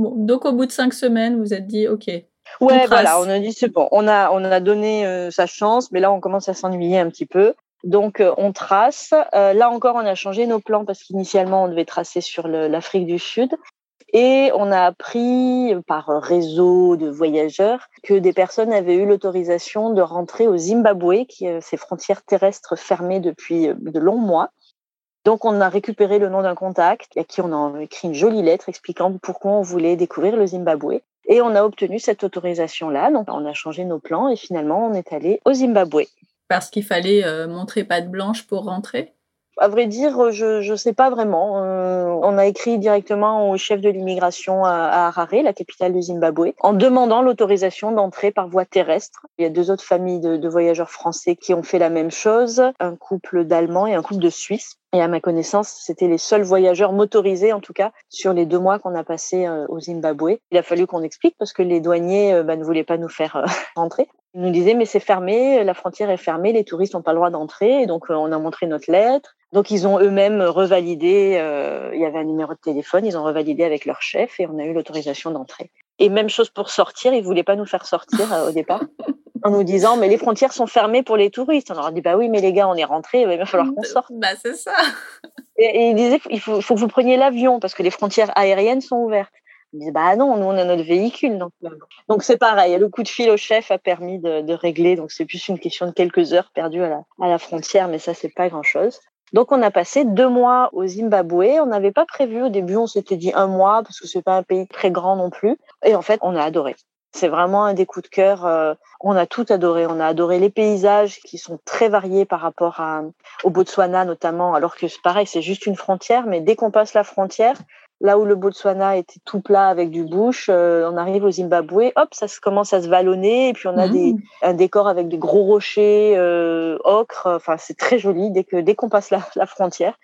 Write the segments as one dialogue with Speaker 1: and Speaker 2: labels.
Speaker 1: donc au bout de cinq semaines, vous êtes dit, ok.
Speaker 2: Ouais, voilà, on a dit c'est bon. On a, on a donné euh, sa chance, mais là on commence à s'ennuyer un petit peu. Donc euh, on trace. Euh, là encore, on a changé nos plans parce qu'initialement on devait tracer sur l'Afrique du Sud. Et on a appris par réseau de voyageurs que des personnes avaient eu l'autorisation de rentrer au Zimbabwe, qui a ses frontières terrestres fermées depuis de longs mois. Donc, on a récupéré le nom d'un contact à qui on a écrit une jolie lettre expliquant pourquoi on voulait découvrir le Zimbabwe. Et on a obtenu cette autorisation-là. Donc, on a changé nos plans et finalement, on est allé au Zimbabwe.
Speaker 1: Parce qu'il fallait euh, montrer patte blanche pour rentrer?
Speaker 2: À vrai dire, je ne sais pas vraiment. Euh, on a écrit directement au chef de l'immigration à, Harare, la capitale du Zimbabwe, en demandant l'autorisation d'entrer par voie terrestre. Il y a deux autres familles de, de, voyageurs français qui ont fait la même chose, un couple d'Allemands et un couple de Suisses. Et à ma connaissance, c'était les seuls voyageurs motorisés, en tout cas, sur les deux mois qu'on a passé euh, au Zimbabwe. Il a fallu qu'on explique parce que les douaniers euh, bah, ne voulaient pas nous faire rentrer. Ils nous disaient mais c'est fermé, la frontière est fermée, les touristes n'ont pas le droit d'entrer. Donc on a montré notre lettre. Donc ils ont eux-mêmes revalidé, euh, il y avait un numéro de téléphone, ils ont revalidé avec leur chef et on a eu l'autorisation d'entrer. Et même chose pour sortir, ils voulaient pas nous faire sortir euh, au départ en nous disant mais les frontières sont fermées pour les touristes. On leur a dit bah oui mais les gars on est rentrés, il va falloir qu'on sorte.
Speaker 1: Bah c'est ça.
Speaker 2: Et, ils disaient il faut, faut que vous preniez l'avion parce que les frontières aériennes sont ouvertes. Ils disaient bah non nous on a notre véhicule donc donc c'est pareil. Le coup de fil au chef a permis de, de régler donc c'est plus une question de quelques heures perdues à la, à la frontière mais ça c'est pas grand chose. Donc on a passé deux mois au Zimbabwe. On n'avait pas prévu au début, on s'était dit un mois parce que c'est pas un pays très grand non plus. Et en fait, on a adoré. C'est vraiment un des coups de cœur. Euh, on a tout adoré. On a adoré les paysages qui sont très variés par rapport à, au Botswana notamment, alors que c'est pareil, c'est juste une frontière. Mais dès qu'on passe la frontière, Là où le Botswana était tout plat avec du bush, euh, on arrive au Zimbabwe, hop, ça commence à se vallonner, et puis on a des, mmh. un décor avec des gros rochers, euh, ocre. Enfin, c'est très joli dès que dès qu'on passe la, la, frontière.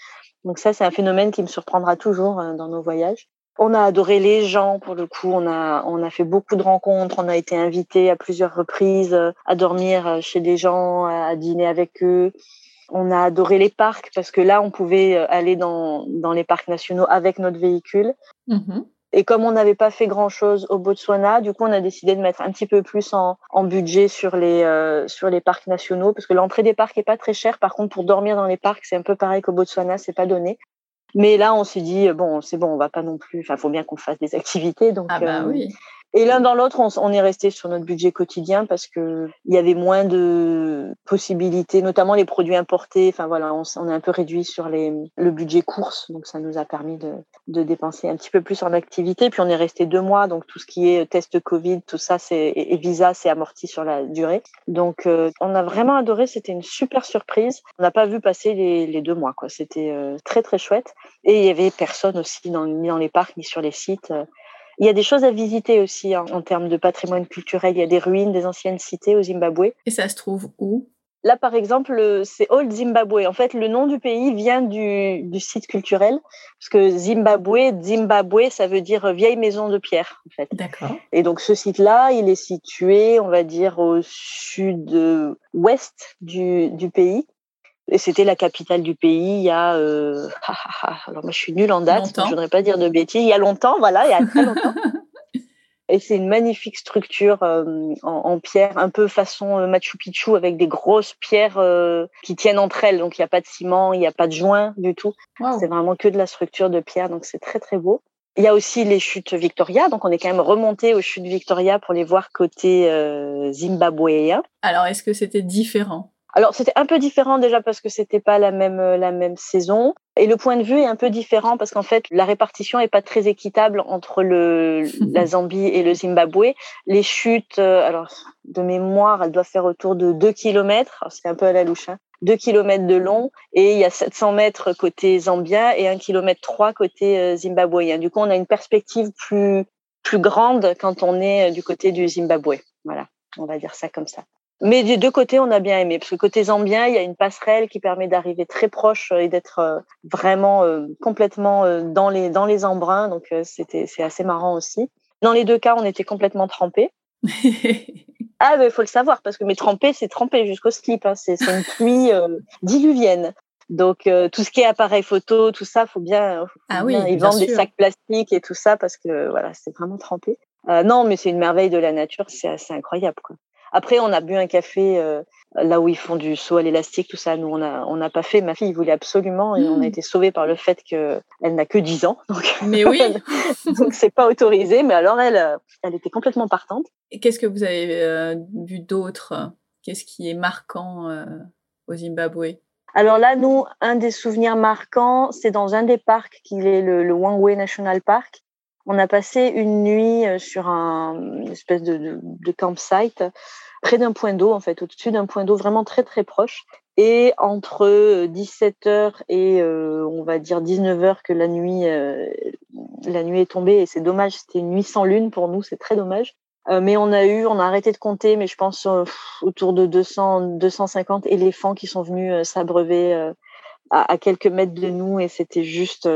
Speaker 2: Donc ça, c'est un phénomène qui me surprendra toujours dans nos voyages. On a adoré les gens pour le coup. On a on a fait beaucoup de rencontres. On a été invité à plusieurs reprises euh, à dormir chez des gens, à dîner avec eux. On a adoré les parcs parce que là, on pouvait euh, aller dans, dans les parcs nationaux avec notre véhicule. Mmh Et comme on n'avait pas fait grand-chose au Botswana, du coup, on a décidé de mettre un petit peu plus en, en budget sur les, euh, sur les parcs nationaux parce que l'entrée des parcs est pas très chère. Par contre, pour dormir dans les parcs, c'est un peu pareil qu'au Botswana, c'est pas donné. Mais là, on s'est dit, bon, c'est bon, on va pas non plus. Enfin, faut bien qu'on fasse des activités. Donc,
Speaker 1: ah bah euh, oui.
Speaker 2: Et l'un dans l'autre, on, est resté sur notre budget quotidien parce que il y avait moins de possibilités, notamment les produits importés. Enfin voilà, on, est un peu réduit sur le budget course, donc ça nous a permis de, dépenser un petit peu plus en activité. Puis on est resté deux mois, donc tout ce qui est test Covid, tout ça, et visa, c'est amorti sur la durée. Donc euh, on a vraiment adoré. C'était une super surprise. On n'a pas vu passer les, deux mois. C'était euh, très très chouette. Et il y avait personne aussi ni dans les parcs ni sur les sites. Il y a des choses à visiter aussi hein, en termes de patrimoine culturel. Il y a des ruines des anciennes cités au Zimbabwe.
Speaker 1: Et ça se trouve où?
Speaker 2: Là, par exemple, c'est Old Zimbabwe. En fait, le nom du pays vient du, du, site culturel, parce que Zimbabwe, Zimbabwe, ça veut dire vieille maison de pierre, en fait.
Speaker 1: D'accord.
Speaker 2: Et donc, ce site-là, il est situé, on va dire, au sud-ouest du, du pays. Et c'était la capitale du pays il y a. Euh, alors moi je suis nulle en date, je voudrais pas dire de bêtises. Il y a longtemps, voilà, il y a très longtemps. Et c'est une magnifique structure euh, en, en, pierre, un peu façon euh, Machu Picchu, avec des grosses pierres euh, qui tiennent entre elles. Donc il n'y a pas de ciment, il n'y a pas de joint du tout. C'est vraiment que de la structure de pierre, donc c'est très très beau. Il y a aussi les chutes Victoria, donc on est quand même remonté aux chutes Victoria pour les voir côté zimbabwéen.
Speaker 1: Alors est-ce que c'était différent?
Speaker 2: Alors c'était un peu différent déjà parce que c'était pas la même euh, la même saison et le point de vue est un peu différent parce qu'en fait la répartition est pas très équitable entre le la Zambie et le Zimbabwe. Les chutes, euh, alors de mémoire, elles doivent faire autour de 2 km. C'est un peu à la louche. Hein. 2 km de long et il y a 700 mètres côté zambien et 1 km 3 côté euh, zimbabwéen. Du coup, on a une perspective plus plus grande quand on est du côté du Zimbabwe. Voilà, on va dire ça comme ça. Mais des deux côtés, on a bien aimé, parce que côté zambien, il y a une passerelle qui permet d'arriver très proche et d'être euh, vraiment euh, complètement euh, dans les dans les embruns, donc c'était c'est assez marrant aussi. Dans les deux cas, on était complètement trempés. ah, mais il faut le savoir, parce que mais trempé, c'est trempé jusqu'au slip, hein. c'est une pluie diluvienne. Donc tout ce qui est appareil photo, tout ça, faut bien.
Speaker 1: ah oui,
Speaker 2: ils vendent des sacs plastiques et tout ça parce que voilà, c'est vraiment trempé. non, mais c'est une merveille de la nature, c'est assez incroyable. Quoi. Après, on a bu un café euh, là où ils font du saut à l'élastique, tout ça. Nous, on n'a on pas fait. Ma fille voulait absolument et on a hmm. été sauvés par le fait qu'elle n'a que 10 ans. Donc,
Speaker 1: mais oui.
Speaker 2: donc, c'est pas autorisé. Mais alors, elle, euh, elle était complètement partante.
Speaker 1: Et qu'est-ce que vous avez euh, vu d'autre? Qu'est-ce qui est marquant au Zimbabwe?
Speaker 2: Alors là, nous, un des souvenirs marquants, c'est dans un des parcs qui est le, le Wangwe National Park. On a passé une nuit sur un une espèce de, campsite près d'un point d'eau, en fait, au-dessus d'un point d'eau vraiment très très proche. Et entre 17h et euh, on va dire 19h que la nuit, euh, la nuit est tombée. Et c'est dommage, c'était une nuit sans lune pour nous, c'est très dommage. Euh, mais on a eu, on a arrêté de compter, mais je pense autour de 200, 250 éléphants qui sont venus s'abreuver à, quelques mètres de nous. Et c'était juste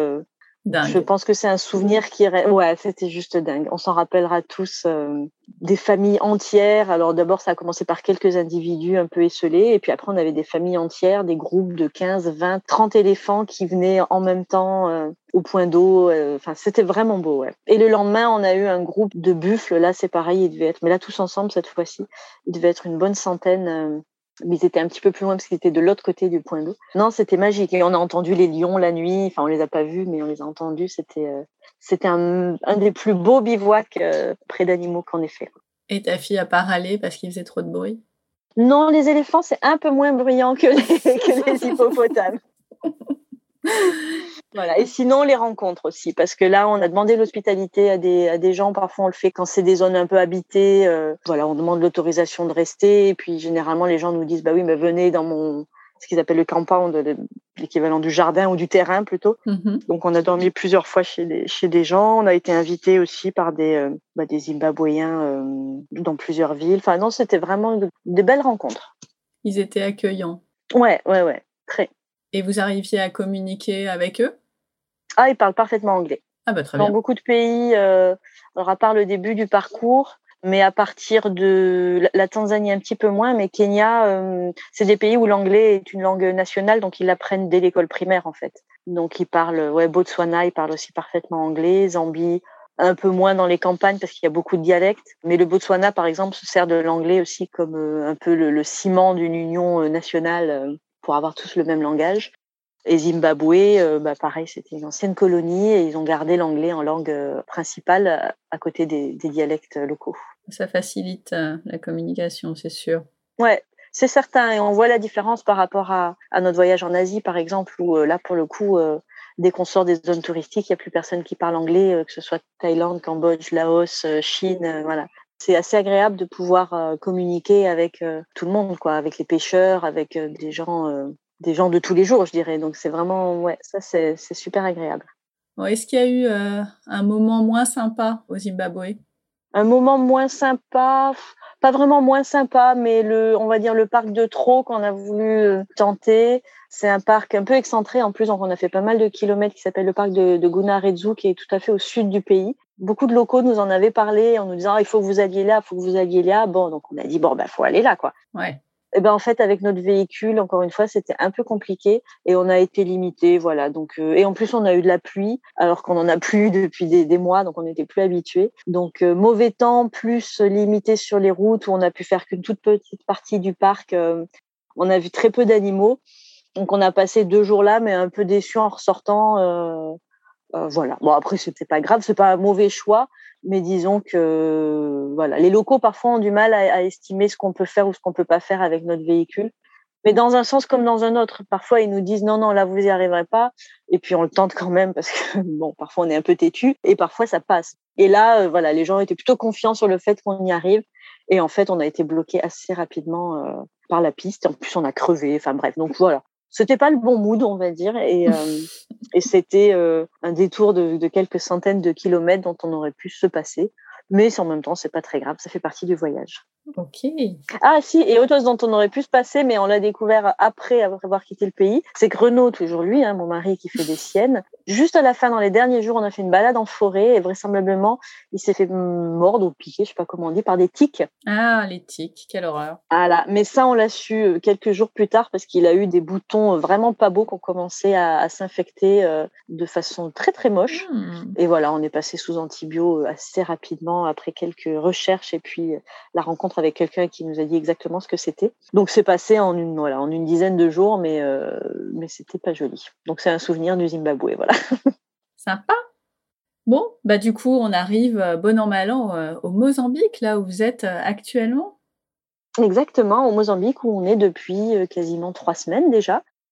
Speaker 2: je pense que c'est un souvenir qui ouais, c'était juste dingue. On s'en rappellera tous euh, des familles entières. Alors d'abord ça a commencé par quelques individus un peu esselés et puis après on avait des familles entières, des groupes de 15, 20, 30 éléphants qui venaient en même temps euh, au point d'eau. Euh, enfin, c'était vraiment beau. Et le lendemain, on a eu un groupe de buffles. Là, c'est pareil, il devait être mais là tous ensemble cette fois-ci, il devait être une bonne centaine mais ils étaient un petit peu plus loin parce qu'ils étaient de l'autre côté du point d'eau. Non, c'était magique. Et on a entendu les lions la nuit. Enfin, on les a pas vus, mais on les a entendus. C'était, euh, c'était un, un, des plus beaux bivouacs euh, près d'animaux qu'en effet.
Speaker 1: Et ta fille a pas râlé parce qu'il faisait trop de bruit?
Speaker 2: Non, les éléphants, c'est un peu moins bruyant que les, que les hippopotames. Voilà. Et sinon, les rencontres aussi, parce que là, on a demandé l'hospitalité à des, à des gens. Parfois, on le fait quand c'est des zones un peu habitées. Euh, voilà, on demande l'autorisation de rester. Et puis, généralement, les gens nous disent, bah oui, mais venez dans mon, ce qu'ils appellent le compound, l'équivalent du jardin ou du terrain plutôt. Mm-hmm. Donc, on a dormi plusieurs fois chez des, chez des gens. On a été invité aussi par des, euh, bah, des Zimbabwéens euh, dans plusieurs villes. Enfin, non, c'était vraiment des belles rencontres.
Speaker 1: Ils étaient accueillants.
Speaker 2: Ouais, ouais, ouais, très.
Speaker 1: Et vous arriviez à communiquer avec eux?
Speaker 2: Ah, ils parlent parfaitement anglais.
Speaker 1: Ah bah très
Speaker 2: Dans beaucoup de pays, euh, alors à part le début du parcours, mais à partir de la Tanzanie un petit peu moins, mais Kenya, euh, c'est des pays où l'anglais est une langue nationale, donc ils l'apprennent dès l'école primaire en fait. Donc ils parlent, ouais, Botswana, ils parlent aussi parfaitement anglais, Zambie, un peu moins dans les campagnes parce qu'il y a beaucoup de dialectes. Mais le Botswana, par exemple, se sert de l'anglais aussi comme euh, un peu le, le ciment d'une union nationale pour avoir tous le même langage. Et Zimbabwe, euh, bah pareil, c'était une ancienne colonie et ils ont gardé l'anglais en langue euh, principale euh, à côté des, des dialectes locaux.
Speaker 1: Ça facilite la communication, c'est sûr.
Speaker 2: Ouais, c'est certain. Et on voit la différence par rapport à, à, notre voyage en Asie, par exemple, où là, pour le coup, dès qu'on sort des zones touristiques, il n'y a plus personne qui parle anglais, que ce soit Thaïlande, Cambodge, Laos, Chine, voilà c'est assez agréable de pouvoir euh, communiquer avec euh, tout le monde, quoi, avec les pêcheurs, avec euh, des gens, des gens de tous les jours, je dirais. Donc c'est vraiment, ouais, ça c'est super agréable.
Speaker 1: Est-ce qu'il y a eu un moment moins sympa au Zimbabwe?
Speaker 2: Un moment moins sympa, pas vraiment moins sympa, mais le, on va dire le parc de Trot qu'on a voulu tenter. C'est un parc un peu excentré en plus, donc on a fait pas mal de kilomètres qui s'appelle le parc de, de qui est tout à fait au sud du pays beaucoup de locaux nous en avaient parlé en nous disant ah, il faut que vous alliez là, il faut que vous alliez là. Bon, donc on a dit bon ben faut aller là quoi.
Speaker 1: Ouais.
Speaker 2: Et ben en fait avec notre véhicule encore une fois c'était un peu compliqué et on a été limité voilà. Donc euh, et en plus on a eu de la pluie alors qu'on en a plus depuis des, des, mois donc on n'était plus habitué donc euh, mauvais temps plus limité sur les routes où on a pu faire qu'une toute petite partie du parc euh, on a vu très peu d'animaux. Donc on a passé deux jours là mais un peu déçu en ressortant euh, voilà. Bon après c'était pas grave, c'est pas un mauvais choix, mais disons que voilà, les locaux parfois ont du mal à, estimer ce qu'on peut faire ou ce qu'on peut pas faire avec notre véhicule. Mais dans un sens comme dans un autre, parfois ils nous disent non non là vous y arriverez pas, et puis on le tente quand même parce que bon parfois on est un peu têtu et parfois ça passe. Et là euh, voilà les gens étaient plutôt confiants sur le fait qu'on y arrive et en fait on a été bloqué assez rapidement euh, par la piste. En plus on a crevé. Enfin bref donc voilà c'était pas le bon mood, on va dire, et, euh, et c'était euh, un détour de, de, quelques centaines de kilomètres dont on aurait pu se passer. Mais en même temps, c'est pas très grave, ça fait partie du voyage.
Speaker 1: Ok.
Speaker 2: Ah si, et autre chose dont on aurait pu se passer, mais on l'a découvert après avoir quitté le pays, c'est que Renaud, toujours lui, hein, mon mari qui fait des siennes, juste à la fin, dans les derniers jours, on a fait une balade en forêt et vraisemblablement, il s'est fait mordre ou piquer, je sais pas comment on dit, par des tiques.
Speaker 1: Ah, les tiques, quelle horreur.
Speaker 2: Voilà, mais ça, on l'a su euh, quelques jours plus tard parce qu'il a eu des boutons vraiment pas beaux qui ont commencé à, s'infecter euh, de façon très très moche. Hmm. Et voilà, on est passé sous antibio assez rapidement après quelques recherches et puis la rencontre avec quelqu'un qui nous a dit exactement ce que c'était. Donc c'est passé en une voilà en une dizaine de jours, mais euh, mais c'était pas joli. Donc c'est un souvenir du Zimbabwe, voilà.
Speaker 1: Sympa. Bon, bah du coup on arrive euh, bon an mal an euh, au Mozambique là où vous êtes actuellement.
Speaker 2: Exactement, au Mozambique où on est depuis quasiment trois semaines déjà.